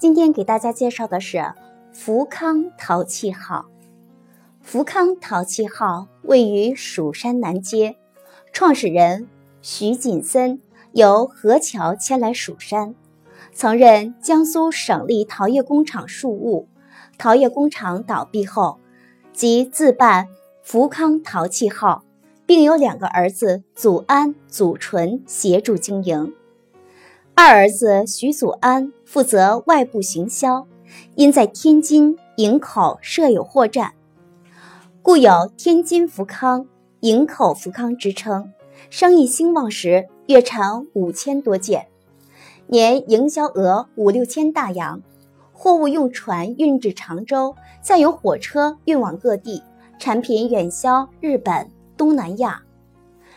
今天给大家介绍的是福康陶器号。福康陶器号位于蜀山南街，创始人徐锦森由河桥迁来蜀山，曾任江苏省立陶业工厂庶务。陶业工厂倒闭后，即自办福康陶器号，并有两个儿子祖安、祖纯协助经营。二儿子徐祖安负责外部行销，因在天津营口设有货站，故有“天津福康”“营口福康”之称。生意兴旺时，月产五千多件，年营销额五六千大洋。货物用船运至常州，再由火车运往各地，产品远销日本、东南亚。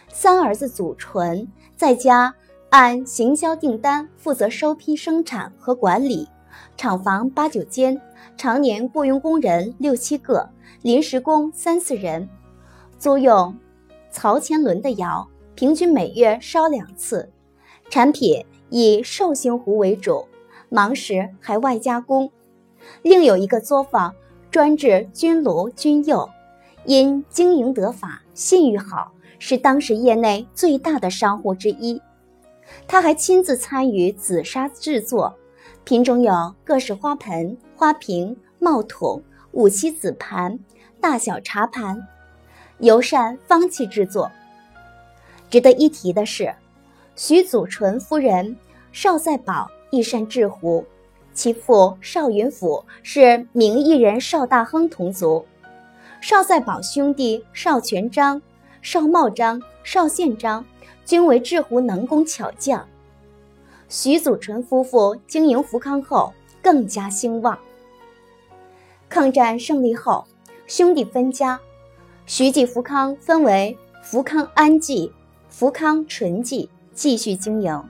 三儿子祖纯在家。按行销订单负责收批生产和管理，厂房八九间，常年雇佣工人六七个，临时工三四人，租用曹前轮的窑，平均每月烧两次。产品以寿星壶为主，忙时还外加工。另有一个作坊专制军炉军釉，因经营得法，信誉好，是当时业内最大的商户之一。他还亲自参与紫砂制作，品种有各式花盆、花瓶、帽筒、五七紫盘、大小茶盘，尤善方器制作。值得一提的是，徐祖纯夫人邵在宝亦善制壶，其父邵云甫是名艺人邵大亨同族，邵在宝兄弟邵全章、邵茂章、邵宪章。均为制壶能工巧匠。徐祖纯夫妇经营福康后更加兴旺。抗战胜利后，兄弟分家，徐记福康分为福康安记、福康纯记继续经营。